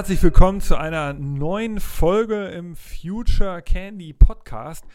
Herzlich willkommen zu einer neuen Folge im Future Candy Podcast.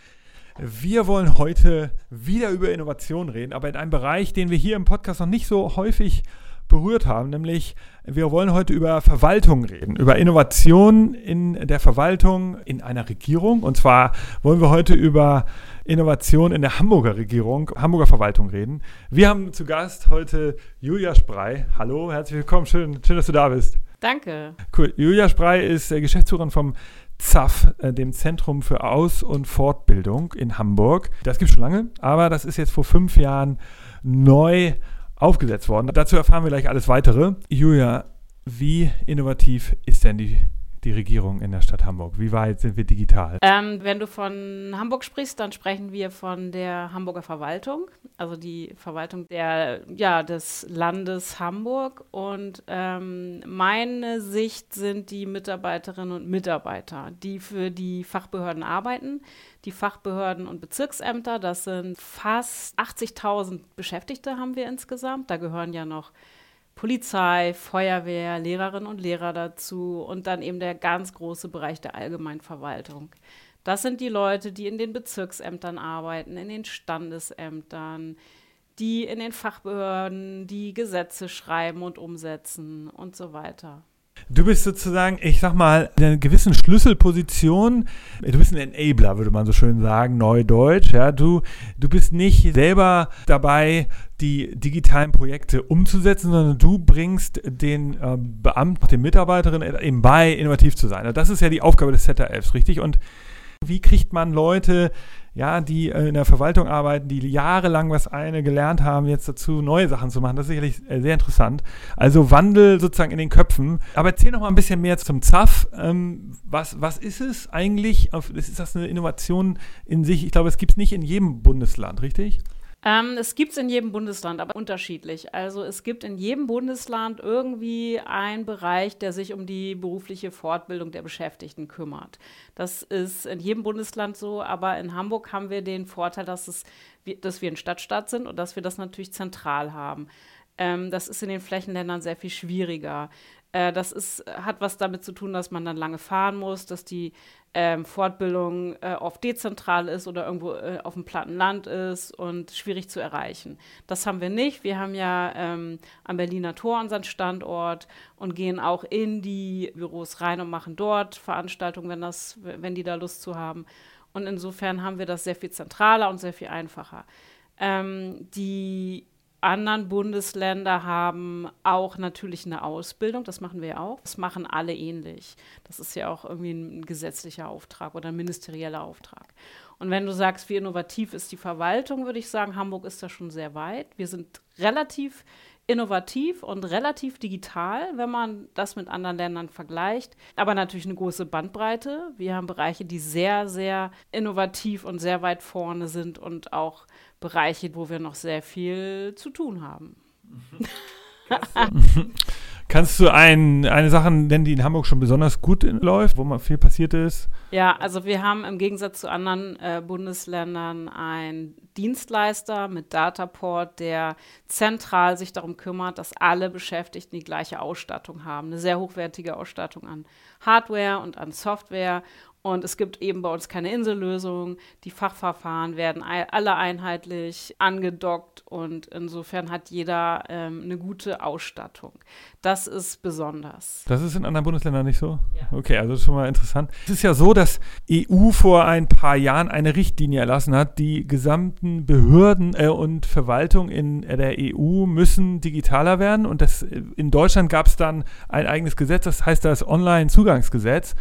Wir wollen heute wieder über Innovation reden, aber in einem Bereich, den wir hier im Podcast noch nicht so häufig berührt haben, nämlich wir wollen heute über Verwaltung reden, über Innovation in der Verwaltung in einer Regierung. Und zwar wollen wir heute über Innovation in der Hamburger Regierung, Hamburger Verwaltung reden. Wir haben zu Gast heute Julia Sprey. Hallo, herzlich willkommen, schön, schön dass du da bist. Danke. Cool. Julia Sprey ist äh, Geschäftsführerin vom ZAF, äh, dem Zentrum für Aus- und Fortbildung in Hamburg. Das gibt es schon lange, aber das ist jetzt vor fünf Jahren neu aufgesetzt worden. Dazu erfahren wir gleich alles weitere. Julia, wie innovativ ist denn die die Regierung in der Stadt Hamburg? Wie weit sind wir digital? Ähm, wenn du von Hamburg sprichst, dann sprechen wir von der Hamburger Verwaltung, also die Verwaltung der, ja, des Landes Hamburg. Und ähm, meine Sicht sind die Mitarbeiterinnen und Mitarbeiter, die für die Fachbehörden arbeiten. Die Fachbehörden und Bezirksämter, das sind fast 80.000 Beschäftigte haben wir insgesamt. Da gehören ja noch Polizei, Feuerwehr, Lehrerinnen und Lehrer dazu und dann eben der ganz große Bereich der Allgemeinverwaltung. Das sind die Leute, die in den Bezirksämtern arbeiten, in den Standesämtern, die in den Fachbehörden die Gesetze schreiben und umsetzen und so weiter. Du bist sozusagen, ich sag mal, in einer gewissen Schlüsselposition. Du bist ein Enabler, würde man so schön sagen, neudeutsch. Ja, du, du bist nicht selber dabei, die digitalen Projekte umzusetzen, sondern du bringst den äh, Beamten, den Mitarbeiterinnen eben bei, innovativ zu sein. Das ist ja die Aufgabe des ZRFs, richtig? Und wie kriegt man Leute ja, die äh, in der Verwaltung arbeiten, die jahrelang was eine gelernt haben, jetzt dazu neue Sachen zu machen. Das ist sicherlich äh, sehr interessant. Also Wandel sozusagen in den Köpfen. Aber erzähl noch mal ein bisschen mehr zum ZAF. Ähm, was, was ist es eigentlich? Ist das eine Innovation in sich? Ich glaube, es gibt es nicht in jedem Bundesland, richtig? Ähm, es gibt es in jedem Bundesland, aber unterschiedlich. Also es gibt in jedem Bundesland irgendwie einen Bereich, der sich um die berufliche Fortbildung der Beschäftigten kümmert. Das ist in jedem Bundesland so, aber in Hamburg haben wir den Vorteil, dass, es, dass wir ein Stadtstaat sind und dass wir das natürlich zentral haben. Ähm, das ist in den Flächenländern sehr viel schwieriger. Äh, das ist, hat was damit zu tun, dass man dann lange fahren muss, dass die ähm, Fortbildung äh, oft dezentral ist oder irgendwo äh, auf dem platten Land ist und schwierig zu erreichen. Das haben wir nicht. Wir haben ja ähm, am Berliner Tor unseren Standort und gehen auch in die Büros rein und machen dort Veranstaltungen, wenn, das, wenn die da Lust zu haben. Und insofern haben wir das sehr viel zentraler und sehr viel einfacher. Ähm, die anderen Bundesländer haben auch natürlich eine Ausbildung, das machen wir auch. Das machen alle ähnlich. Das ist ja auch irgendwie ein gesetzlicher Auftrag oder ein ministerieller Auftrag. Und wenn du sagst, wie innovativ ist die Verwaltung, würde ich sagen, Hamburg ist da schon sehr weit. Wir sind relativ innovativ und relativ digital, wenn man das mit anderen Ländern vergleicht. Aber natürlich eine große Bandbreite. Wir haben Bereiche, die sehr, sehr innovativ und sehr weit vorne sind und auch Bereiche, wo wir noch sehr viel zu tun haben. Kannst du ein, eine Sache nennen, die in Hamburg schon besonders gut läuft, wo mal viel passiert ist? Ja, also wir haben im Gegensatz zu anderen äh, Bundesländern einen Dienstleister mit Dataport, der zentral sich darum kümmert, dass alle Beschäftigten die gleiche Ausstattung haben, eine sehr hochwertige Ausstattung an Hardware und an Software und es gibt eben bei uns keine Insellösung. Die Fachverfahren werden alle einheitlich angedockt und insofern hat jeder ähm, eine gute Ausstattung. Das ist besonders. Das ist in anderen Bundesländern nicht so? Ja. Okay, also schon mal interessant. Es ist ja so, dass EU vor ein paar Jahren eine Richtlinie erlassen hat, die gesamten Behörden äh, und Verwaltung in der EU müssen digitaler werden. Und das, in Deutschland gab es dann ein eigenes Gesetz, das heißt das Online-Zugangsgesetz.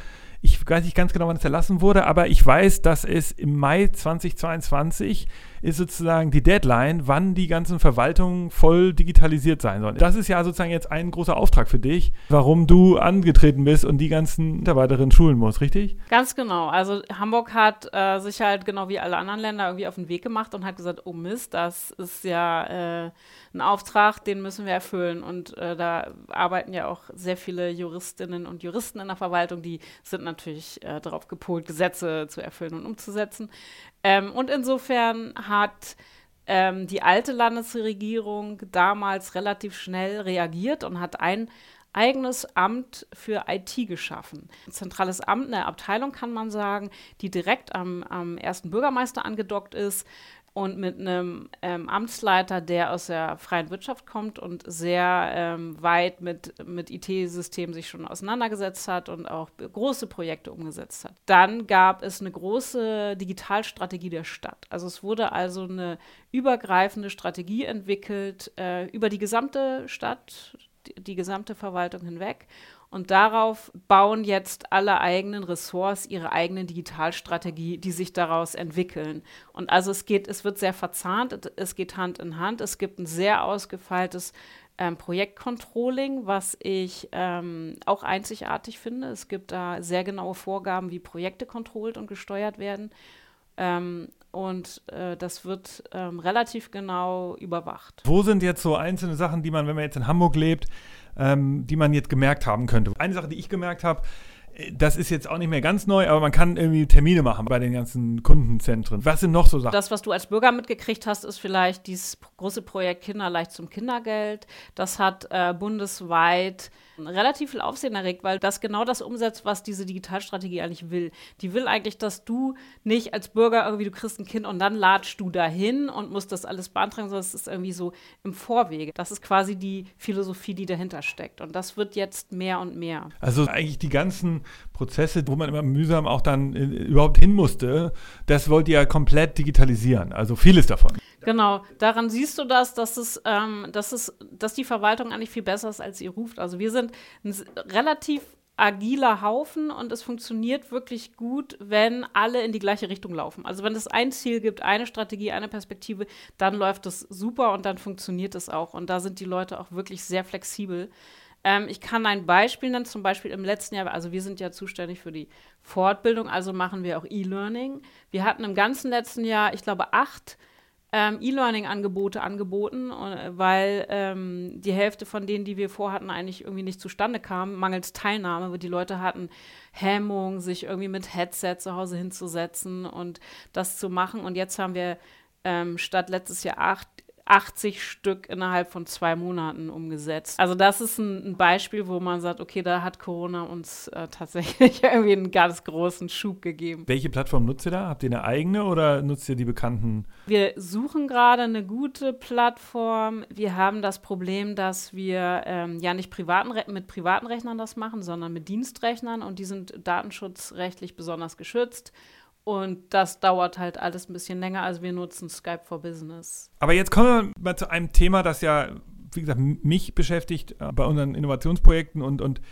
Ich weiß nicht ganz genau, wann es erlassen wurde, aber ich weiß, dass es im Mai 2022 ist sozusagen die Deadline, wann die ganzen Verwaltungen voll digitalisiert sein sollen. Das ist ja sozusagen jetzt ein großer Auftrag für dich, warum du angetreten bist und die ganzen Mitarbeiterinnen schulen musst, richtig? Ganz genau. Also Hamburg hat äh, sich halt genau wie alle anderen Länder irgendwie auf den Weg gemacht und hat gesagt, oh Mist, das ist ja äh, ein Auftrag, den müssen wir erfüllen. Und äh, da arbeiten ja auch sehr viele Juristinnen und Juristen in der Verwaltung, die sind natürlich äh, darauf gepolt, Gesetze zu erfüllen und umzusetzen. Ähm, und insofern hat ähm, die alte Landesregierung damals relativ schnell reagiert und hat ein eigenes Amt für IT geschaffen. Ein zentrales Amt, eine Abteilung kann man sagen, die direkt am, am ersten Bürgermeister angedockt ist und mit einem ähm, Amtsleiter, der aus der freien Wirtschaft kommt und sehr ähm, weit mit, mit IT-Systemen sich schon auseinandergesetzt hat und auch große Projekte umgesetzt hat. Dann gab es eine große Digitalstrategie der Stadt. Also es wurde also eine übergreifende Strategie entwickelt äh, über die gesamte Stadt, die, die gesamte Verwaltung hinweg und darauf bauen jetzt alle eigenen Ressorts ihre eigene Digitalstrategie, die sich daraus entwickeln. Und also es geht, es wird sehr verzahnt, es geht Hand in Hand. Es gibt ein sehr ausgefeiltes ähm, Projektcontrolling, was ich ähm, auch einzigartig finde. Es gibt da sehr genaue Vorgaben, wie Projekte kontrolliert und gesteuert werden. Ähm, und äh, das wird ähm, relativ genau überwacht. Wo sind jetzt so einzelne Sachen, die man, wenn man jetzt in Hamburg lebt, ähm, die man jetzt gemerkt haben könnte. Eine Sache, die ich gemerkt habe, das ist jetzt auch nicht mehr ganz neu, aber man kann irgendwie Termine machen bei den ganzen Kundenzentren. Was sind noch so Sachen? Das, was du als Bürger mitgekriegt hast, ist vielleicht dieses große Projekt Kinderleicht zum Kindergeld. Das hat äh, bundesweit relativ viel Aufsehen erregt, weil das genau das umsetzt, was diese Digitalstrategie eigentlich will. Die will eigentlich, dass du nicht als Bürger irgendwie, du kriegst ein Kind und dann latschst du dahin und musst das alles beantragen, sondern es ist irgendwie so im Vorwege. Das ist quasi die Philosophie, die dahinter steckt. Und das wird jetzt mehr und mehr. Also eigentlich die ganzen Prozesse, wo man immer mühsam auch dann äh, überhaupt hin musste, das wollt ihr ja komplett digitalisieren. Also vieles davon. Genau, daran siehst du das, dass es, ähm, dass es, dass die Verwaltung eigentlich viel besser ist, als sie ruft. Also wir sind ein relativ agiler Haufen und es funktioniert wirklich gut, wenn alle in die gleiche Richtung laufen. Also wenn es ein Ziel gibt, eine Strategie, eine Perspektive, dann läuft es super und dann funktioniert es auch. Und da sind die Leute auch wirklich sehr flexibel. Ähm, ich kann ein Beispiel nennen, zum Beispiel im letzten Jahr, also wir sind ja zuständig für die Fortbildung, also machen wir auch E-Learning. Wir hatten im ganzen letzten Jahr, ich glaube, acht ähm, E-Learning-Angebote angeboten, äh, weil ähm, die Hälfte von denen, die wir vorhatten, eigentlich irgendwie nicht zustande kam, mangels Teilnahme, weil die Leute hatten Hemmung, sich irgendwie mit Headset zu Hause hinzusetzen und das zu machen. Und jetzt haben wir ähm, statt letztes Jahr acht 80 Stück innerhalb von zwei Monaten umgesetzt. Also das ist ein, ein Beispiel, wo man sagt, okay, da hat Corona uns äh, tatsächlich irgendwie einen ganz großen Schub gegeben. Welche Plattform nutzt ihr da? Habt ihr eine eigene oder nutzt ihr die bekannten? Wir suchen gerade eine gute Plattform. Wir haben das Problem, dass wir ähm, ja nicht privaten mit privaten Rechnern das machen, sondern mit Dienstrechnern und die sind datenschutzrechtlich besonders geschützt. Und das dauert halt alles ein bisschen länger. Also wir nutzen Skype for Business. Aber jetzt kommen wir mal zu einem Thema, das ja, wie gesagt, mich beschäftigt äh, bei unseren Innovationsprojekten und, und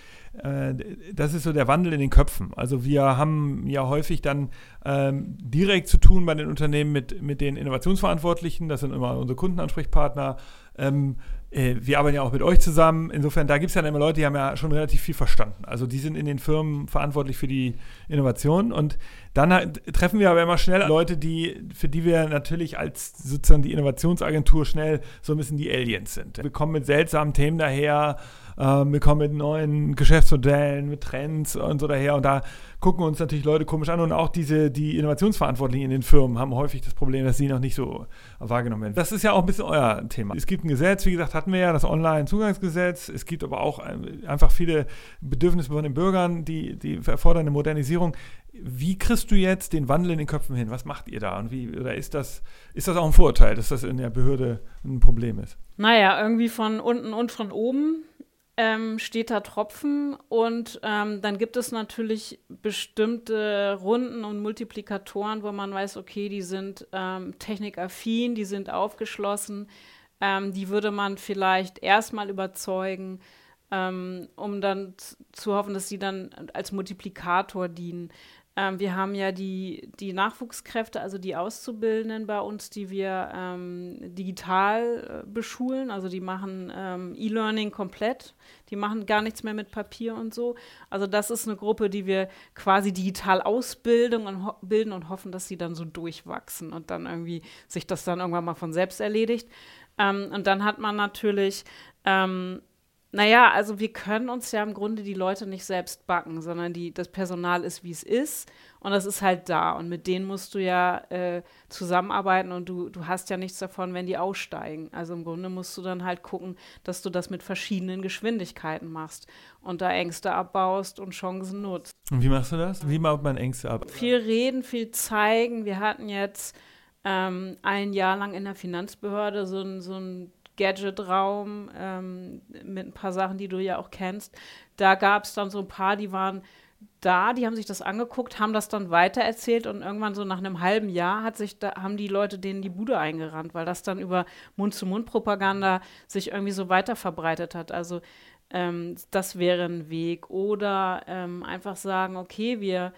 äh, das ist so der Wandel in den Köpfen. Also wir haben ja häufig dann ähm, direkt zu tun bei den Unternehmen mit, mit den Innovationsverantwortlichen. Das sind immer unsere Kundenansprechpartner. Ähm, äh, wir arbeiten ja auch mit euch zusammen. Insofern, da gibt es ja immer Leute, die haben ja schon relativ viel verstanden. Also die sind in den Firmen verantwortlich für die Innovation. Und dann treffen wir aber immer schnell Leute, die, für die wir natürlich als sozusagen die Innovationsagentur schnell so ein bisschen die Aliens sind. Wir kommen mit seltsamen Themen daher, äh, wir kommen mit neuen Geschäftsmodellen, mit Trends und so daher. Und da gucken uns natürlich Leute komisch an. Und auch diese, die Innovationsverantwortlichen in den Firmen haben häufig das Problem, dass sie noch nicht so wahrgenommen werden. Das ist ja auch ein bisschen euer Thema. Es gibt ein Gesetz, wie gesagt, hatten wir ja, das Online-Zugangsgesetz. Es gibt aber auch einfach viele Bedürfnisse von den Bürgern, die, die erfordern eine Modernisierung. Wie kriegst du jetzt den Wandel in den Köpfen hin? Was macht ihr da? Und wie, oder ist das, ist das auch ein Vorurteil, dass das in der Behörde ein Problem ist? Naja, irgendwie von unten und von oben ähm, steht da Tropfen und ähm, dann gibt es natürlich bestimmte Runden und Multiplikatoren, wo man weiß, okay, die sind ähm, technikaffin, die sind aufgeschlossen, ähm, die würde man vielleicht erstmal überzeugen, ähm, um dann zu hoffen, dass sie dann als Multiplikator dienen. Ähm, wir haben ja die, die Nachwuchskräfte, also die Auszubildenden bei uns, die wir ähm, digital äh, beschulen. Also die machen ähm, E-Learning komplett. Die machen gar nichts mehr mit Papier und so. Also das ist eine Gruppe, die wir quasi digital ausbilden und, bilden und hoffen, dass sie dann so durchwachsen und dann irgendwie sich das dann irgendwann mal von selbst erledigt. Ähm, und dann hat man natürlich ähm, Naja, also wir können uns ja im Grunde die Leute nicht selbst backen, sondern die, das Personal ist, wie es ist und das ist halt da und mit denen musst du ja äh, zusammenarbeiten und du, du hast ja nichts davon, wenn die aussteigen. Also im Grunde musst du dann halt gucken, dass du das mit verschiedenen Geschwindigkeiten machst und da Ängste abbaust und Chancen nutzt. Und wie machst du das? Wie baut man Ängste ab? Viel reden, viel zeigen. Wir hatten jetzt ähm, ein Jahr lang in der Finanzbehörde so ein, so ein Gadget-Raum ähm, mit ein paar Sachen, die du ja auch kennst. Da gab es dann so ein paar, die waren da, die haben sich das angeguckt, haben das dann weitererzählt und irgendwann so nach einem halben Jahr hat sich da, haben die Leute denen die Bude eingerannt, weil das dann über Mund-zu-Mund-Propaganda sich irgendwie so weiter verbreitet hat. Also ähm, das wäre ein Weg. Oder ähm, einfach sagen, okay, wir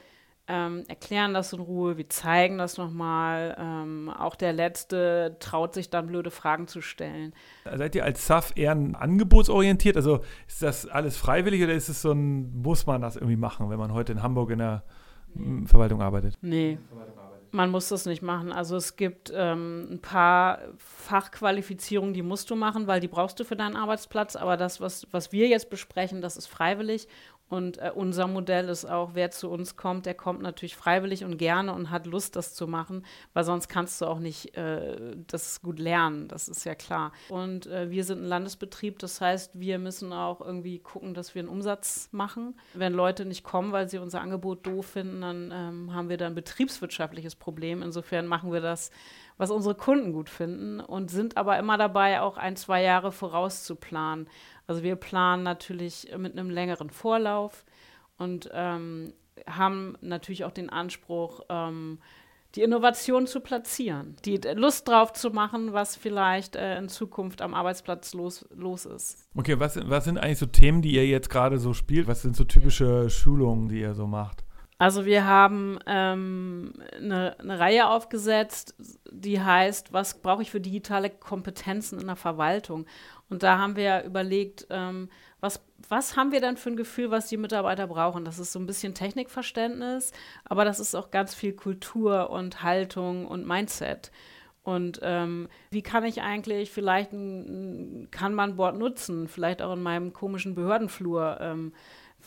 ähm, erklären das in Ruhe, wir zeigen das nochmal. Ähm, auch der Letzte traut sich dann blöde Fragen zu stellen. Seid ihr als SAF eher angebotsorientiert? Also ist das alles freiwillig oder ist es so ein, muss man das irgendwie machen, wenn man heute in Hamburg in der nee. Verwaltung arbeitet? Nee. Man muss das nicht machen. Also es gibt ähm, ein paar Fachqualifizierungen, die musst du machen, weil die brauchst du für deinen Arbeitsplatz. Aber das, was, was wir jetzt besprechen, das ist freiwillig. Und äh, unser Modell ist auch, wer zu uns kommt, der kommt natürlich freiwillig und gerne und hat Lust, das zu machen, weil sonst kannst du auch nicht äh, das gut lernen, das ist ja klar. Und äh, wir sind ein Landesbetrieb, das heißt, wir müssen auch irgendwie gucken, dass wir einen Umsatz machen. Wenn Leute nicht kommen, weil sie unser Angebot doof finden, dann ähm, haben wir da ein betriebswirtschaftliches Problem. Insofern machen wir das was unsere Kunden gut finden und sind aber immer dabei, auch ein, zwei Jahre vorauszuplanen. Also wir planen natürlich mit einem längeren Vorlauf und ähm, haben natürlich auch den Anspruch, ähm, die Innovation zu platzieren, die Lust drauf zu machen, was vielleicht äh, in Zukunft am Arbeitsplatz los, los ist. Okay, was, was sind eigentlich so Themen, die ihr jetzt gerade so spielt? Was sind so typische Schulungen, die ihr so macht? Also wir haben ähm, eine, eine, Reihe aufgesetzt, die heißt, was brauche ich für digitale Kompetenzen in der Verwaltung? Und da haben wir überlegt, ähm, was, was haben wir dann für ein Gefühl, was die Mitarbeiter brauchen? Das ist so ein bisschen Technikverständnis, aber das ist auch ganz viel Kultur und Haltung und Mindset. Und ähm, wie kann ich eigentlich, vielleicht ein, kann man Board nutzen, vielleicht auch in meinem komischen Behördenflur, ähm,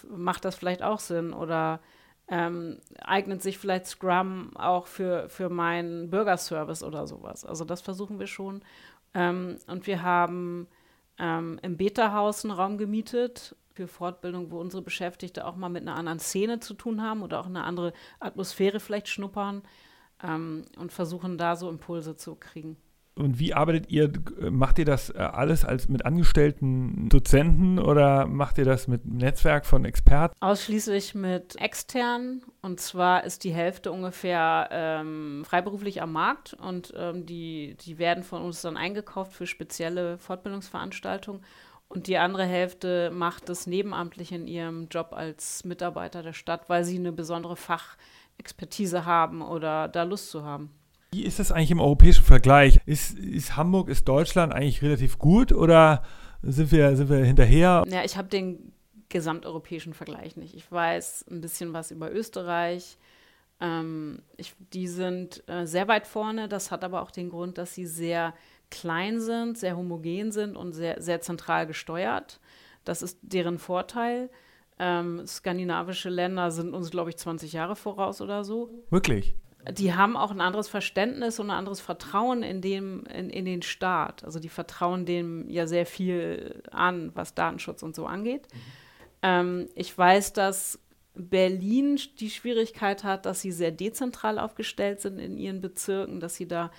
macht das vielleicht auch Sinn? Oder ähm, eignet sich vielleicht Scrum auch für, für meinen Bürgerservice oder sowas. Also das versuchen wir schon. Ähm, und wir haben ähm, im Beta-Haus einen Raum gemietet für Fortbildung, wo unsere Beschäftigte auch mal mit einer anderen Szene zu tun haben oder auch eine andere Atmosphäre vielleicht schnuppern ähm, und versuchen da so Impulse zu kriegen. Und wie arbeitet ihr? Macht ihr das äh, alles als mit angestellten Dozenten oder macht ihr das mit einem Netzwerk von Experten? Ausschließlich mit externen. Und zwar ist die Hälfte ungefähr ähm, freiberuflich am Markt und ähm, die, die werden von uns dann eingekauft für spezielle Fortbildungsveranstaltungen. Und die andere Hälfte macht es nebenamtlich in ihrem Job als Mitarbeiter der Stadt, weil sie eine besondere Fachexpertise haben oder da Lust zu haben. Wie ist das eigentlich im europäischen Vergleich? Ist, ist Hamburg, ist Deutschland eigentlich relativ gut oder sind wir, sind wir hinterher? Ja, ich habe den gesamteuropäischen Vergleich nicht. Ich weiß ein bisschen was über Österreich. Ähm, ich, die sind äh, sehr weit vorne. Das hat aber auch den Grund, dass sie sehr klein sind, sehr homogen sind und sehr, sehr zentral gesteuert. Das ist deren Vorteil. Ähm, skandinavische Länder sind uns, glaube ich, 20 Jahre voraus oder so. Wirklich? Die haben auch ein anderes Verständnis und ein anderes Vertrauen in, dem, in, in den Staat. Also die vertrauen dem ja sehr viel an, was Datenschutz und so angeht. Mhm. Ähm, ich weiß, dass Berlin die Schwierigkeit hat, dass sie sehr dezentral aufgestellt sind in ihren Bezirken, dass sie da,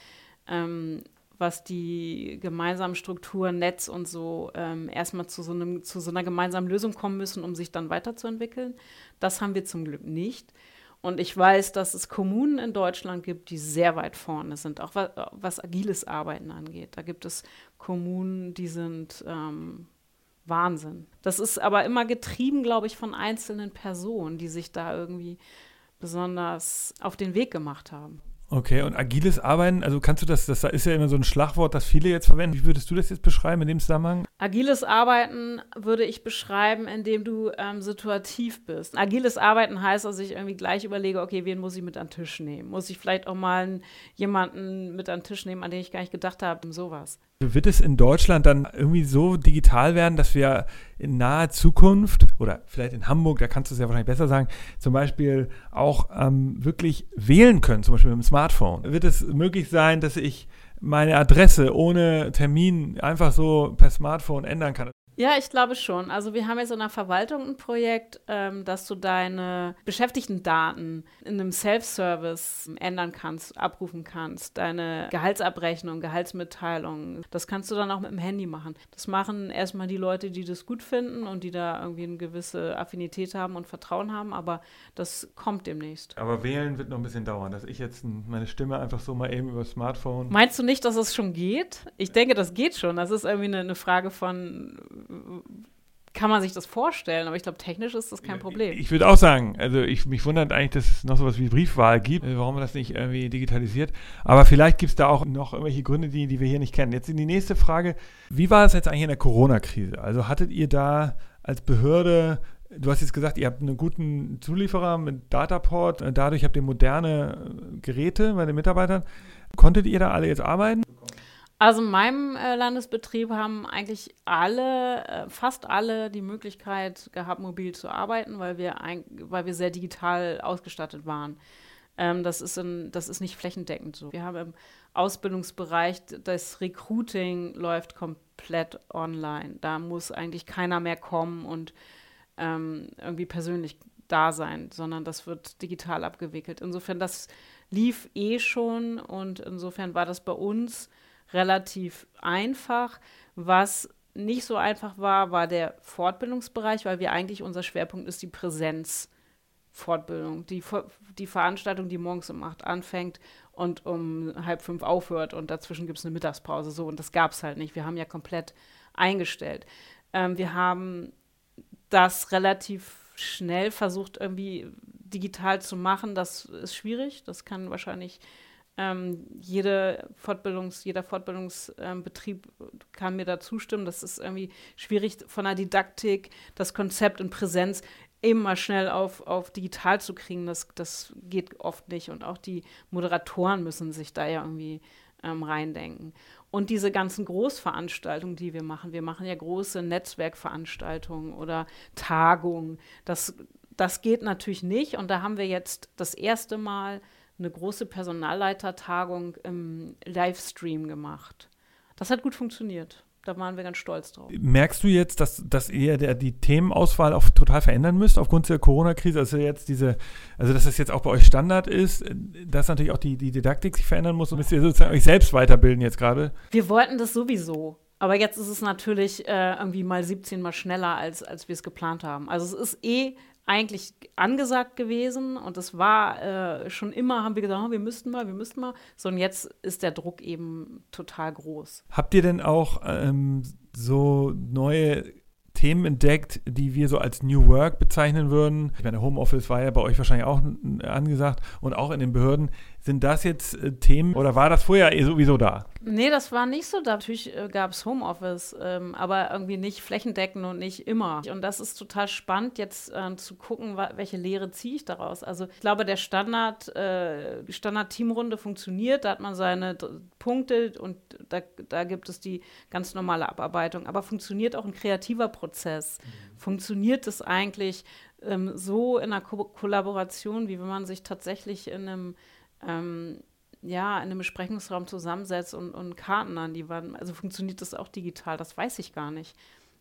ähm, was die gemeinsamen Strukturen, Netz und so, ähm, erstmal zu so, einem, zu so einer gemeinsamen Lösung kommen müssen, um sich dann weiterzuentwickeln. Das haben wir zum Glück nicht. Und ich weiß, dass es Kommunen in Deutschland gibt, die sehr weit vorne sind, auch was, was agiles Arbeiten angeht. Da gibt es Kommunen, die sind ähm, Wahnsinn. Das ist aber immer getrieben, glaube ich, von einzelnen Personen, die sich da irgendwie besonders auf den Weg gemacht haben. Okay, und agiles Arbeiten, also kannst du das, das ist ja immer so ein Schlagwort, das viele jetzt verwenden. Wie würdest du das jetzt beschreiben in dem Zusammenhang? Agiles Arbeiten würde ich beschreiben, indem du ähm, situativ bist. Agiles Arbeiten heißt, dass ich irgendwie gleich überlege, okay, wen muss ich mit an den Tisch nehmen? Muss ich vielleicht auch mal jemanden mit an den Tisch nehmen, an den ich gar nicht gedacht habe, sowas. Wird es in Deutschland dann irgendwie so digital werden, dass wir in naher Zukunft oder vielleicht in Hamburg, da kannst du es ja wahrscheinlich besser sagen, zum Beispiel auch ähm, wirklich wählen können, zum Beispiel mit dem Smartphone? Wird es möglich sein, dass ich meine Adresse ohne Termin einfach so per Smartphone ändern kann. Ja, ich glaube schon. Also wir haben jetzt in der Verwaltung ein Projekt, ähm, dass du deine Beschäftigtendaten in einem Self-Service ändern kannst, abrufen kannst. Deine Gehaltsabrechnung, Gehaltsmitteilung. Das kannst du dann auch mit dem Handy machen. Das machen erstmal die Leute, die das gut finden und die da irgendwie eine gewisse Affinität haben und Vertrauen haben, aber das kommt demnächst. Aber wählen wird noch ein bisschen dauern, dass ich jetzt meine Stimme einfach so mal eben über das Smartphone. Meinst du nicht, dass es schon geht? Ich denke, das geht schon. Das ist irgendwie eine, eine Frage von kann man sich das vorstellen, aber ich glaube, technisch ist das kein Problem. Ich, würde auch sagen, also ich, mich wundert eigentlich, dass es noch sowas wie Briefwahl gibt, äh, warum man das nicht irgendwie digitalisiert. Aber vielleicht gibt es da auch noch irgendwelche Gründe, die, die wir hier nicht kennen. Jetzt in die nächste Frage. Wie war es jetzt eigentlich in der Corona-Krise? Also hattet ihr da als Behörde Du hast jetzt gesagt, ihr habt einen guten Zulieferer mit Dataport, äh, dadurch habt ihr moderne äh, Geräte bei den Mitarbeitern. Konntet ihr da alle jetzt arbeiten? Also in meinem äh, Landesbetrieb haben eigentlich alle, äh, fast alle die Möglichkeit gehabt, mobil zu arbeiten, weil wir, ein, weil wir sehr digital ausgestattet waren. Ähm, das, ist in, das ist nicht flächendeckend so. Wir haben im Ausbildungsbereich, das Recruiting läuft komplett online. Da muss eigentlich keiner mehr kommen und ähm, irgendwie persönlich da sein, sondern das wird digital abgewickelt. Insofern, das lief eh schon und insofern war das bei uns relativ einfach. Was nicht so einfach war, war der Fortbildungsbereich, weil wir eigentlich unser Schwerpunkt ist die Präsenzfortbildung. Die, die Veranstaltung, die morgens um acht anfängt und um halb fünf aufhört und dazwischen gibt es eine Mittagspause. So, und das gab es halt nicht. Wir haben ja komplett eingestellt. Ähm, wir haben das relativ schnell versucht, irgendwie digital zu machen. Das ist schwierig. Das kann wahrscheinlich ähm, jede Fortbildungs-, jeder Fortbildungsbetrieb ähm, kann mir da zustimmen. Das ist irgendwie schwierig von der Didaktik, das Konzept in Präsenz immer schnell auf, auf digital zu kriegen. Das, das geht oft nicht. Und auch die Moderatoren müssen sich da ja irgendwie ähm, reindenken. Und diese ganzen Großveranstaltungen, die wir machen, wir machen ja große Netzwerkveranstaltungen oder Tagungen. Das, das geht natürlich nicht. Und da haben wir jetzt das erste Mal eine große Personalleitertagung im Livestream gemacht. Das hat gut funktioniert. Da waren wir ganz stolz drauf. Merkst du jetzt, dass, dass ihr der, die Themenauswahl auch total verändern müsst aufgrund der Corona-Krise? Also jetzt diese, also dass das jetzt auch bei euch Standard ist, dass natürlich auch die, die Didaktik sich verändern muss und müsst ihr sozusagen euch selbst weiterbilden jetzt gerade? Wir wollten das sowieso. Aber jetzt ist es natürlich äh, irgendwie mal 17 mal schneller, als, als wir es geplant haben. Also es ist eh eigentlich angesagt gewesen und es war äh, schon immer, haben wir gesagt, oh, wir müssten mal, wir müssten mal. So, und jetzt ist der Druck eben total groß. Habt ihr denn auch ähm, so neue Themen entdeckt, die wir so als New Work bezeichnen würden? Ich meine, Homeoffice war ja bei euch wahrscheinlich auch angesagt und auch in den Behörden. Sind das jetzt äh, Themen oder war das vorher eh sowieso da? Nee, das war nicht so da. Natürlich äh, gab es Homeoffice, ähm, aber irgendwie nicht flächendeckend und nicht immer. Und das ist total spannend, jetzt äh, zu gucken, welche Lehre ziehe ich daraus. Also ich glaube, der Standard, äh, die Standard-Teamrunde funktioniert, da hat man seine Punkte und da, da gibt es die ganz normale Abarbeitung. Aber funktioniert auch ein kreativer Prozess? Mhm. Funktioniert es eigentlich ähm, so in einer Ko Kollaboration, wie wenn man sich tatsächlich in einem ähm, ja, in einem Besprechungsraum zusammensetzt und, und Karten an die Wand. Also funktioniert das auch digital? Das weiß ich gar nicht.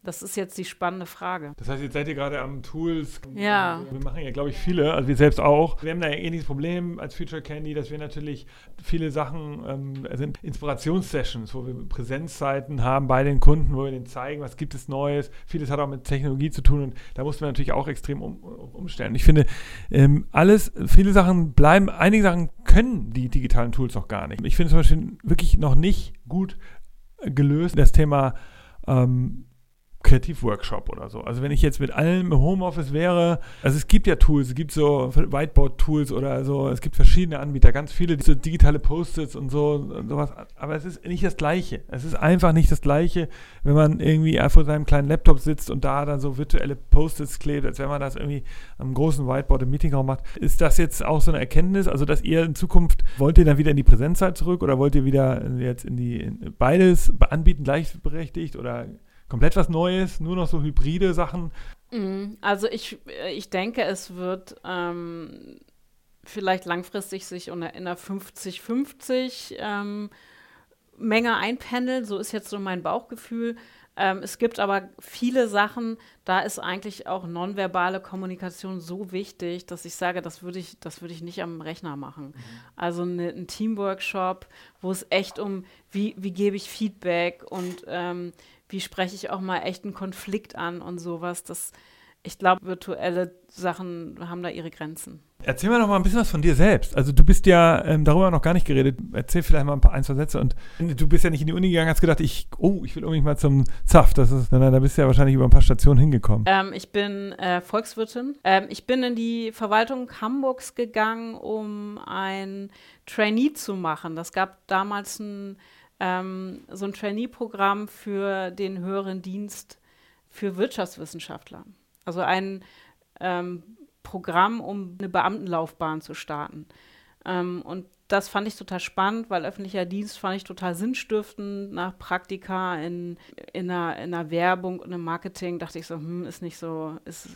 Das ist jetzt die spannende Frage. Das heißt, jetzt seid ihr gerade am Tools. Ja. Wir machen ja, glaube ich, viele, also wir selbst auch. Wir haben da ein ähnliches Problem als Future Candy, dass wir natürlich viele Sachen, ähm, also Inspirationssessions, wo wir Präsenzzeiten haben bei den Kunden, wo wir denen zeigen, was gibt es Neues. Vieles hat auch mit Technologie zu tun und da mussten wir natürlich auch extrem um, umstellen. Ich finde, ähm, alles, viele Sachen bleiben, einige Sachen können die digitalen Tools noch gar nicht. Ich finde zum Beispiel wirklich noch nicht gut gelöst das Thema ähm, Kreativworkshop oder so. Also wenn ich jetzt mit allem im Homeoffice wäre, also es gibt ja Tools, es gibt so Whiteboard-Tools oder so, es gibt verschiedene Anbieter, ganz viele, so digitale Post-its und so und sowas, aber es ist nicht das Gleiche. Es ist einfach nicht das Gleiche, wenn man irgendwie vor seinem kleinen Laptop sitzt und da dann so virtuelle Post-its klebt, als wenn man das irgendwie am großen Whiteboard im Meetingraum macht. Ist das jetzt auch so eine Erkenntnis, also dass ihr in Zukunft, wollt ihr dann wieder in die Präsenzzeit zurück oder wollt ihr wieder jetzt in die, in beides anbieten, gleichberechtigt oder komplett was Neues, nur noch so hybride Sachen? Mhm. Also ich, äh, ich denke, es wird ähm, vielleicht langfristig sich in einer 50-50 ähm, Menge einpendeln. So ist jetzt so mein Bauchgefühl. Ähm, es gibt aber viele Sachen, da ist eigentlich auch nonverbale Kommunikation so wichtig, dass ich sage, das würde ich, das würde ich nicht am Rechner machen. Mhm. Also ne, ein Teamworkshop, wo es echt um, wie, wie gebe ich Feedback und ähm, wie spreche ich auch mal echt einen Konflikt an und sowas. Das, ich glaube, virtuelle Sachen haben da ihre Grenzen. Erzähl mir noch mal ein bisschen was von dir selbst. Also du bist ja, ähm, darüber noch gar nicht geredet, erzähl vielleicht mal ein paar, ein, zwei Sätze. Und du bist ja nicht in die Uni gegangen, hast gedacht, ich, oh, ich will unbedingt mal zum ZAF. Das ist, nein, da bist du ja wahrscheinlich über ein paar Stationen hingekommen. Ähm, ich bin äh, Volkswirtin. Ähm, ich bin in die Verwaltung Hamburgs gegangen, um ein Trainee zu machen. Das gab damals ein ähm, so ein Trainee-Programm für den höheren Dienst für Wirtschaftswissenschaftler. Also ein ähm, Programm, um eine Beamtenlaufbahn zu starten. Ähm, und das fand ich total spannend, weil öffentlicher Dienst fand ich total sinnstiftend. Nach Praktika in, in, einer, in einer Werbung und im Marketing dachte ich so, hm, ist nicht so, ist,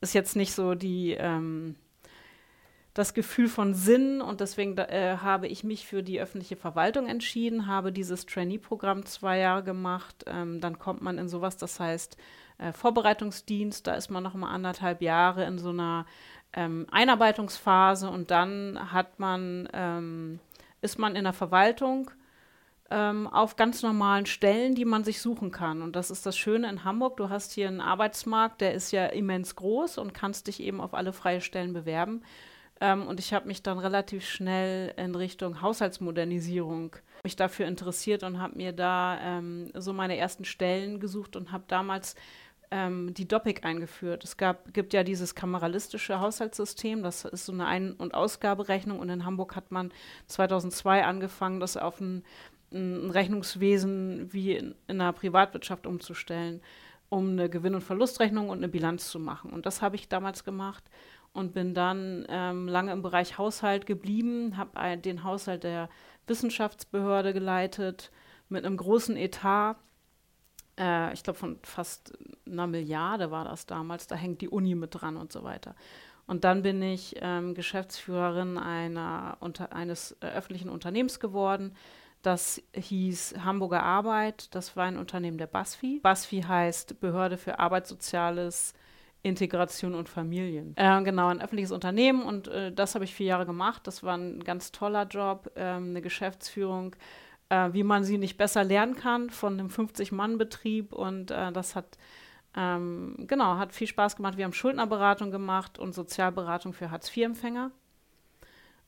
ist jetzt nicht so die, ähm, das Gefühl von Sinn und deswegen äh, habe ich mich für die öffentliche Verwaltung entschieden, habe dieses Trainee-Programm zwei Jahre gemacht. Ähm, dann kommt man in sowas, das heißt äh, Vorbereitungsdienst, da ist man noch mal anderthalb Jahre in so einer ähm, Einarbeitungsphase und dann hat man, ähm, ist man in der Verwaltung ähm, auf ganz normalen Stellen, die man sich suchen kann. Und das ist das Schöne in Hamburg. Du hast hier einen Arbeitsmarkt, der ist ja immens groß und kannst dich eben auf alle freie Stellen bewerben. Ähm, und ich habe mich dann relativ schnell in Richtung Haushaltsmodernisierung mich dafür interessiert und habe mir da ähm, so meine ersten Stellen gesucht und habe damals ähm, die Doppik eingeführt. Es gab, gibt ja dieses kameralistische Haushaltssystem, das ist so eine Ein- und Ausgaberechnung und in Hamburg hat man 2002 angefangen, das auf ein, ein Rechnungswesen wie in, in einer Privatwirtschaft umzustellen, um eine Gewinn- und Verlustrechnung und eine Bilanz zu machen. Und das habe ich damals gemacht und bin dann ähm, lange im Bereich Haushalt geblieben, habe den Haushalt der Wissenschaftsbehörde geleitet mit einem großen Etat. Äh, ich glaube, von fast einer Milliarde war das damals. Da hängt die Uni mit dran und so weiter. Und dann bin ich ähm, Geschäftsführerin einer, unter, eines äh, öffentlichen Unternehmens geworden. Das hieß Hamburger Arbeit. Das war ein Unternehmen der BASFI. BASFI heißt Behörde für Arbeit, Soziales, Integration und Familien. Äh, genau, ein öffentliches Unternehmen und äh, das habe ich vier Jahre gemacht. Das war ein ganz toller Job, äh, eine Geschäftsführung, äh, wie man sie nicht besser lernen kann von einem 50-Mann-Betrieb und äh, das hat ähm, genau, hat viel Spaß gemacht. Wir haben Schuldnerberatung gemacht und Sozialberatung für Hartz-IV-Empfänger.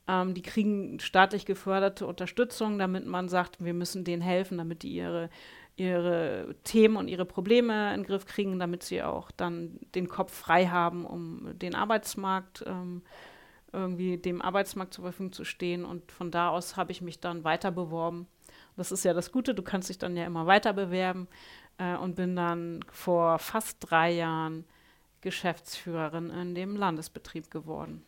Ähm, die kriegen staatlich geförderte Unterstützung, damit man sagt, wir müssen denen helfen, damit die ihre ihre Themen und ihre Probleme in den Griff kriegen, damit sie auch dann den Kopf frei haben, um den Arbeitsmarkt ähm, irgendwie dem Arbeitsmarkt zur Verfügung zu stehen. Und von da aus habe ich mich dann weiter beworben. Das ist ja das Gute, du kannst dich dann ja immer weiter bewerben äh, und bin dann vor fast drei Jahren Geschäftsführerin in dem Landesbetrieb geworden.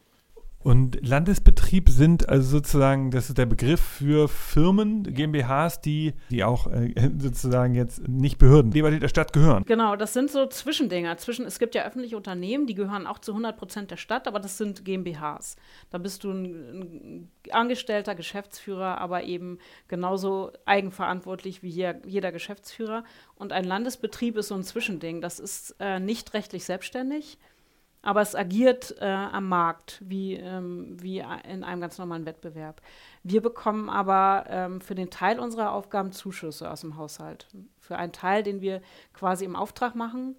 Und Landesbetrieb sind also sozusagen, das ist der Begriff für Firmen, GmbHs, die, die auch äh, sozusagen jetzt nicht Behörden, die der Stadt gehören. Genau, das sind so Zwischendinger. Zwischen, es gibt ja öffentliche Unternehmen, die gehören auch zu 100 Prozent der Stadt, aber das sind GmbHs. Da bist du ein, ein Angestellter, Geschäftsführer, aber eben genauso eigenverantwortlich wie hier, jeder Geschäftsführer. Und ein Landesbetrieb ist so ein Zwischending. Das ist äh, nicht rechtlich selbstständig aber es agiert äh, am Markt wie, ähm, wie in einem ganz normalen Wettbewerb. Wir bekommen aber ähm, für den Teil unserer Aufgaben Zuschüsse aus dem Haushalt. Für einen Teil, den wir quasi im Auftrag machen,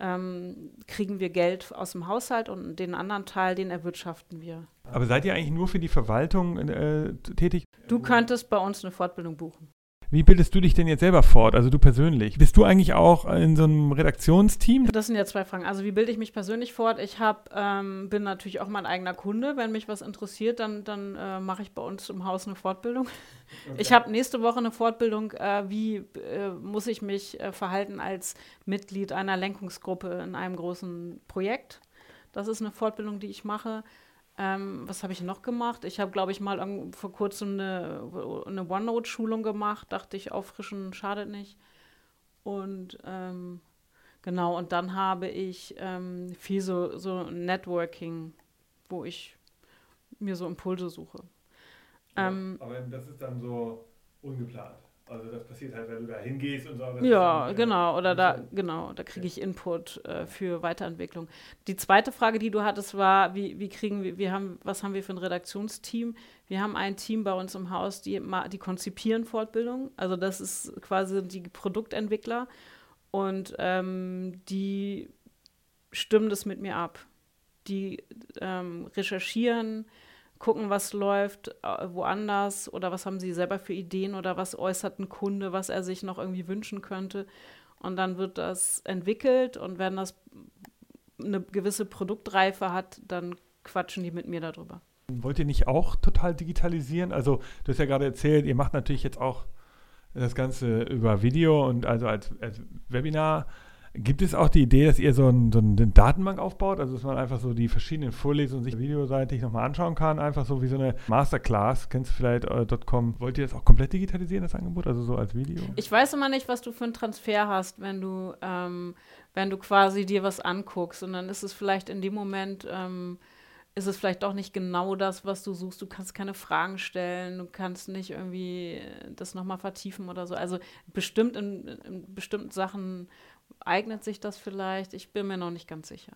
ähm, kriegen wir Geld aus dem Haushalt und den anderen Teil, den erwirtschaften wir. Aber seid ihr eigentlich nur für die Verwaltung äh, tätig? Du könntest bei uns eine Fortbildung buchen. Wie bildest du dich denn jetzt selber fort, also du persönlich? Bist du eigentlich auch in so einem Redaktionsteam? Das sind ja zwei Fragen. Also wie bilde ich mich persönlich fort? Ich hab, ähm, bin natürlich auch mein eigener Kunde. Wenn mich was interessiert, dann, dann äh, mache ich bei uns im Haus eine Fortbildung. Okay. Ich habe nächste Woche eine Fortbildung, äh, wie äh, muss ich mich äh, verhalten als Mitglied einer Lenkungsgruppe in einem großen Projekt. Das ist eine Fortbildung, die ich mache. Ähm, was habe ich noch gemacht? Ich habe, glaube ich, mal vor kurzem eine, eine OneNote-Schulung gemacht. Dachte ich, auffrischen schadet nicht. Und ähm, genau, und dann habe ich ähm, viel so, so Networking, wo ich mir so Impulse suche. Ja, ähm, aber das ist dann so ungeplant. Also das passiert halt, wenn du da hingehst und so. Ja, dann, genau. Oder da, genau, da kriege ich Input äh, für Weiterentwicklung. Die zweite Frage, die du hattest, war, wie, wie kriegen wir, wir haben, was haben wir für ein Redaktionsteam? Wir haben ein Team bei uns im Haus, die, die konzipieren Fortbildung. Also das ist quasi die Produktentwickler und ähm, die stimmen das mit mir ab. Die ähm, recherchieren, gucken, was läuft äh, woanders oder was haben sie selber für Ideen oder was äußert ein Kunde, was er sich noch irgendwie wünschen könnte. Und dann wird das entwickelt und wenn das eine gewisse Produktreife hat, dann quatschen die mit mir darüber. Wollt ihr nicht auch total digitalisieren? Also, du hast ja gerade erzählt, ihr macht natürlich jetzt auch das Ganze über Video und also als, als Webinar. Gibt es auch die Idee, dass ihr so, ein, so eine Datenbank aufbaut, also dass man einfach so die verschiedenen Vorlesungen sich videoseitig nochmal anschauen kann, einfach so wie so eine Masterclass, kennst du vielleicht äh, .com. Wollt ihr das auch komplett digitalisieren, das Angebot, also so als Video? Ich weiß immer nicht, was du für einen Transfer hast, wenn du, ähm, wenn du quasi dir was anguckst und dann ist es vielleicht in dem Moment... Ähm, ist es vielleicht doch nicht genau das, was du suchst. Du kannst keine Fragen stellen, du kannst nicht irgendwie das nochmal vertiefen oder so. Also bestimmt in, in bestimmten Sachen eignet sich das vielleicht? Ich bin mir noch nicht ganz sicher.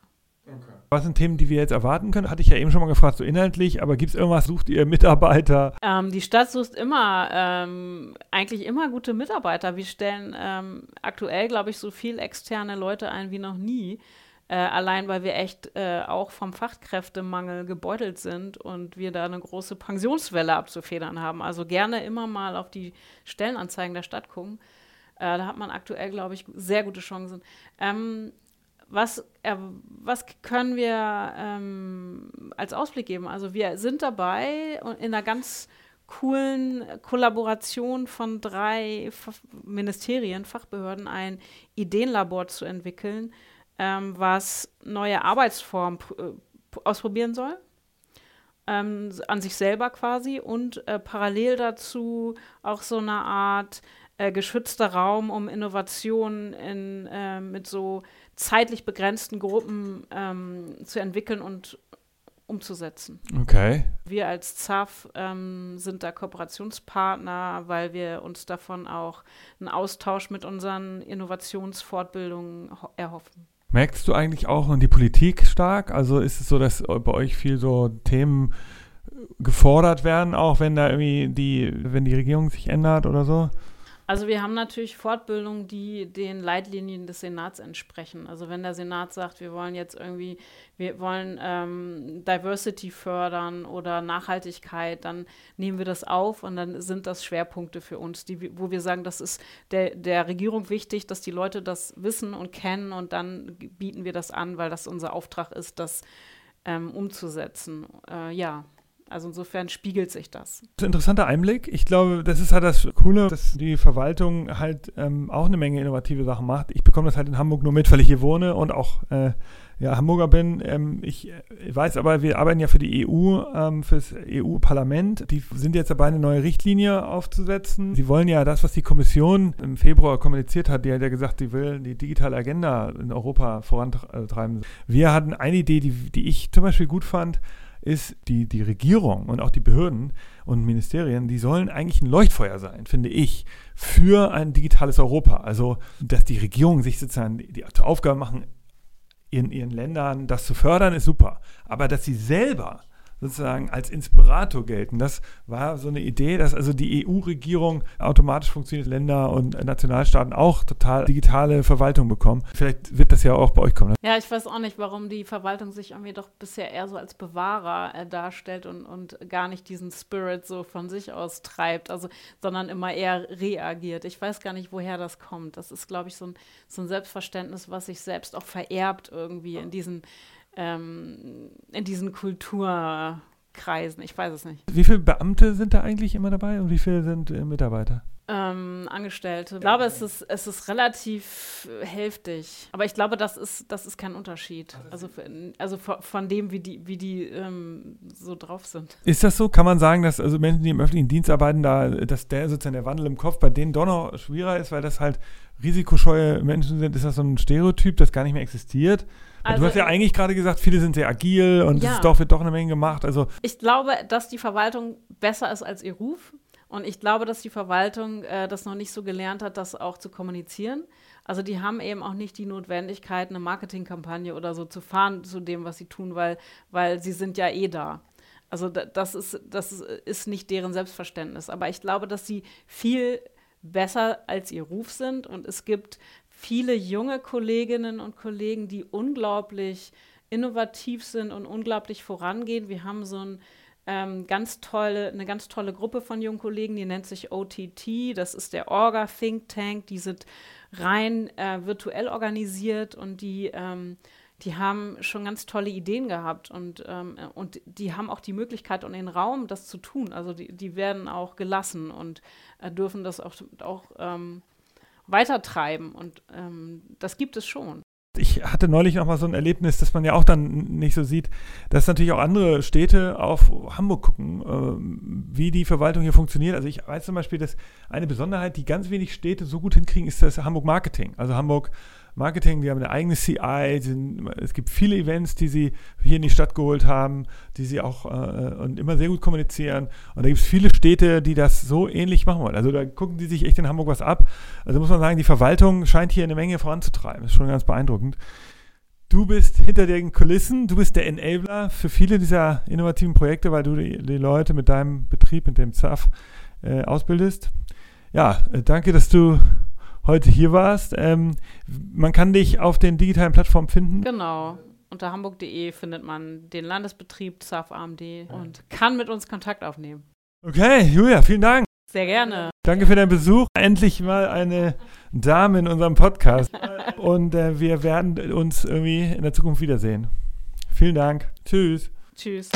Okay. Was sind Themen, die wir jetzt erwarten können? Hatte ich ja eben schon mal gefragt, so inhaltlich, aber gibt es irgendwas, sucht ihr Mitarbeiter? Ähm, die Stadt sucht immer, ähm, eigentlich immer gute Mitarbeiter. Wir stellen ähm, aktuell, glaube ich, so viel externe Leute ein wie noch nie. Äh, allein weil wir echt äh, auch vom Fachkräftemangel gebeutelt sind und wir da eine große Pensionswelle abzufedern haben. Also gerne immer mal auf die Stellenanzeigen der Stadt gucken. Äh, da hat man aktuell, glaube ich, sehr gute Chancen. Ähm, was, äh, was können wir ähm, als Ausblick geben? Also wir sind dabei in einer ganz coolen Kollaboration von drei F Ministerien, Fachbehörden, ein Ideenlabor zu entwickeln, ähm, was neue Arbeitsformen äh, ausprobieren soll. Ähm, an sich selber quasi und äh, parallel dazu auch so eine Art äh, geschützter Raum, um Innovationen in, äh, mit so zeitlich begrenzten Gruppen ähm, zu entwickeln und umzusetzen. Okay. Wir als ZAF ähm, sind da Kooperationspartner, weil wir uns davon auch einen Austausch mit unseren Innovationsfortbildungen erhoffen. Merkst du eigentlich auch in die Politik stark? Also ist es so, dass bei euch viel so Themen gefordert werden, auch wenn da irgendwie die, wenn die Regierung sich ändert oder so? Also wir haben natürlich Fortbildungen, die den Leitlinien des Senats entsprechen. Also wenn der Senat sagt, wir wollen jetzt irgendwie, wir wollen ähm, Diversity fördern oder Nachhaltigkeit, dann nehmen wir das auf und dann sind das Schwerpunkte für uns, die, wo wir sagen, das ist der, der Regierung wichtig, dass die Leute das wissen und kennen und dann bieten wir das an, weil das unser Auftrag ist, das ähm, umzusetzen. Äh, ja. Also insofern spiegelt sich das. interessanter Einblick. Ich glaube, das ist halt das Coole, dass die Verwaltung halt ähm, auch eine Menge innovative Sachen macht. Ich bekomme das halt in Hamburg nur mit, weil ich hier wohne und auch äh, ja, Hamburger bin. Ähm, ich, äh, weiß aber, wir arbeiten ja für die EU, ähm, für das EU-Parlament. Die sind jetzt dabei, eine neue Richtlinie aufzusetzen. Sie wollen ja das, was die Kommission im Februar kommuniziert hat, die hat ja gesagt, sie will die digitale Agenda in Europa vorantreiben. Wir hatten eine Idee, die, die ich zum Beispiel gut fand ist, die, die Regierung und auch die Behörden und Ministerien, die sollen eigentlich ein Leuchtfeuer sein, finde ich, für ein digitales Europa. Also, dass die Regierungen sich sozusagen die, die Aufgabe machen, in ihren Ländern das zu fördern, ist super. Aber dass sie selber sozusagen als Inspirator gelten. Das war so eine Idee, dass also die EU-Regierung automatisch funktioniert, Länder und Nationalstaaten auch total digitale Verwaltung bekommen. Vielleicht wird das ja auch bei euch kommen. Ne? Ja, ich weiß auch nicht, warum die Verwaltung sich irgendwie doch bisher eher so als Bewahrer äh, darstellt und, und gar nicht diesen Spirit so von sich aus treibt, also, sondern immer eher reagiert. Ich weiß gar nicht, woher das kommt. Das ist, glaube ich, so ein, so ein Selbstverständnis, was sich selbst auch vererbt irgendwie in diesen ähm, in diesen Kulturkreisen. Ich weiß es nicht. Wie viele Beamte sind da eigentlich immer dabei und wie viele sind äh, Mitarbeiter? Ähm, Angestellte. Ich glaube, es ist, es ist relativ hälftig. Aber ich glaube, das ist, das ist kein Unterschied. Also, für, also von dem, wie die, wie die ähm, so drauf sind. Ist das so? Kann man sagen, dass also Menschen, die im öffentlichen Dienst arbeiten, da, dass der sozusagen der Wandel im Kopf bei denen doch noch schwieriger ist, weil das halt risikoscheue Menschen sind? Ist das so ein Stereotyp, das gar nicht mehr existiert? Also, du hast ja eigentlich gerade gesagt, viele sind sehr agil und ja. es doch, wird doch eine Menge gemacht. Also ich glaube, dass die Verwaltung besser ist als ihr Ruf. Und ich glaube, dass die Verwaltung äh, das noch nicht so gelernt hat, das auch zu kommunizieren. Also die haben eben auch nicht die Notwendigkeit, eine Marketingkampagne oder so zu fahren zu dem, was sie tun, weil, weil sie sind ja eh da. Also das ist, das ist nicht deren Selbstverständnis. Aber ich glaube, dass sie viel besser als ihr Ruf sind. Und es gibt viele junge Kolleginnen und Kollegen, die unglaublich innovativ sind und unglaublich vorangehen. Wir haben so ein, ähm, ganz tolle, eine ganz tolle Gruppe von jungen Kollegen, die nennt sich OTT. Das ist der Orga Think Tank. Die sind rein äh, virtuell organisiert und die, ähm, die haben schon ganz tolle Ideen gehabt und, ähm, und die haben auch die Möglichkeit und den Raum, das zu tun. Also die, die werden auch gelassen und äh, dürfen das auch, auch ähm, weitertreiben. Und ähm, das gibt es schon. Ich hatte neulich noch mal so ein Erlebnis, das man ja auch dann nicht so sieht, dass natürlich auch andere Städte auf Hamburg gucken, äh, wie die Verwaltung hier funktioniert. Also ich weiß zum Beispiel, dass eine Besonderheit, die ganz wenig Städte so gut hinkriegen, ist das Hamburg Marketing. Also Hamburg Marketing, die haben eine eigene CI, sind, es gibt viele Events, die sie hier in die Stadt geholt haben, die sie auch äh, und immer sehr gut kommunizieren. Und da gibt es viele Städte, die das so ähnlich machen wollen. Also da gucken die sich echt in Hamburg was ab. Also muss man sagen, die Verwaltung scheint hier eine Menge voranzutreiben. Das ist schon ganz beeindruckend. Du bist hinter den Kulissen, du bist der Enabler für viele dieser innovativen Projekte, weil du die, die Leute mit deinem Betrieb, mit dem ZAF, äh, ausbildest. Ja, äh, danke, dass du heute hier warst. Ähm, man kann dich auf den digitalen Plattformen finden. Genau. Unter hamburg.de findet man den Landesbetrieb ZAF AMD und kann mit uns Kontakt aufnehmen. Okay, Julia, vielen Dank. Sehr gerne. Danke für deinen Besuch. Endlich mal eine Dame in unserem Podcast. und äh, wir werden uns irgendwie in der Zukunft wiedersehen. Vielen Dank. Tschüss. Tschüss.